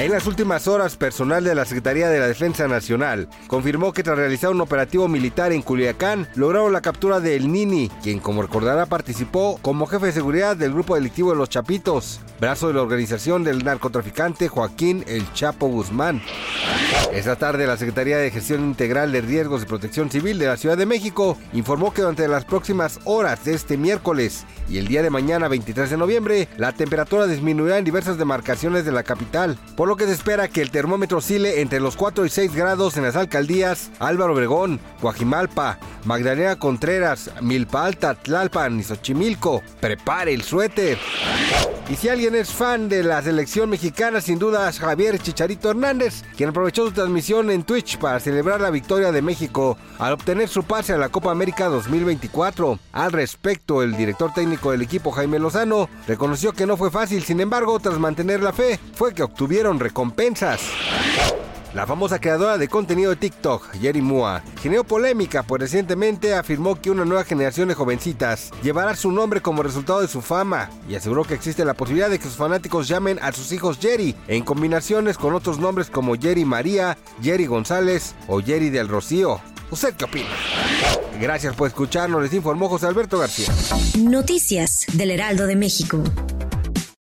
En las últimas horas, personal de la Secretaría de la Defensa Nacional confirmó que tras realizar un operativo militar en Culiacán, lograron la captura de El Nini, quien como recordará participó como jefe de seguridad del grupo delictivo de Los Chapitos, brazo de la organización del narcotraficante Joaquín El Chapo Guzmán. Esta tarde, la Secretaría de Gestión Integral de Riesgos y Protección Civil de la Ciudad de México informó que durante las próximas horas de este miércoles y el día de mañana 23 de noviembre, la temperatura disminuirá en diversas demarcaciones de la capital, lo que se espera que el termómetro oscile entre los 4 y 6 grados en las alcaldías Álvaro Obregón, Guajimalpa, Magdalena Contreras, Milpa Alta, Tlalpan y Xochimilco. Prepare el suéter. Y si alguien es fan de la selección mexicana, sin duda es Javier Chicharito Hernández, quien aprovechó su transmisión en Twitch para celebrar la victoria de México al obtener su pase a la Copa América 2024. Al respecto, el director técnico del equipo, Jaime Lozano, reconoció que no fue fácil, sin embargo, tras mantener la fe, fue que obtuvieron recompensas. La famosa creadora de contenido de TikTok, Jerry Mua, generó polémica, pues recientemente afirmó que una nueva generación de jovencitas llevará su nombre como resultado de su fama y aseguró que existe la posibilidad de que sus fanáticos llamen a sus hijos Jerry en combinaciones con otros nombres como Jerry María, Jerry González o Jerry del Rocío. ¿Usted qué opina? Gracias por escucharnos, les informó José Alberto García. Noticias del Heraldo de México.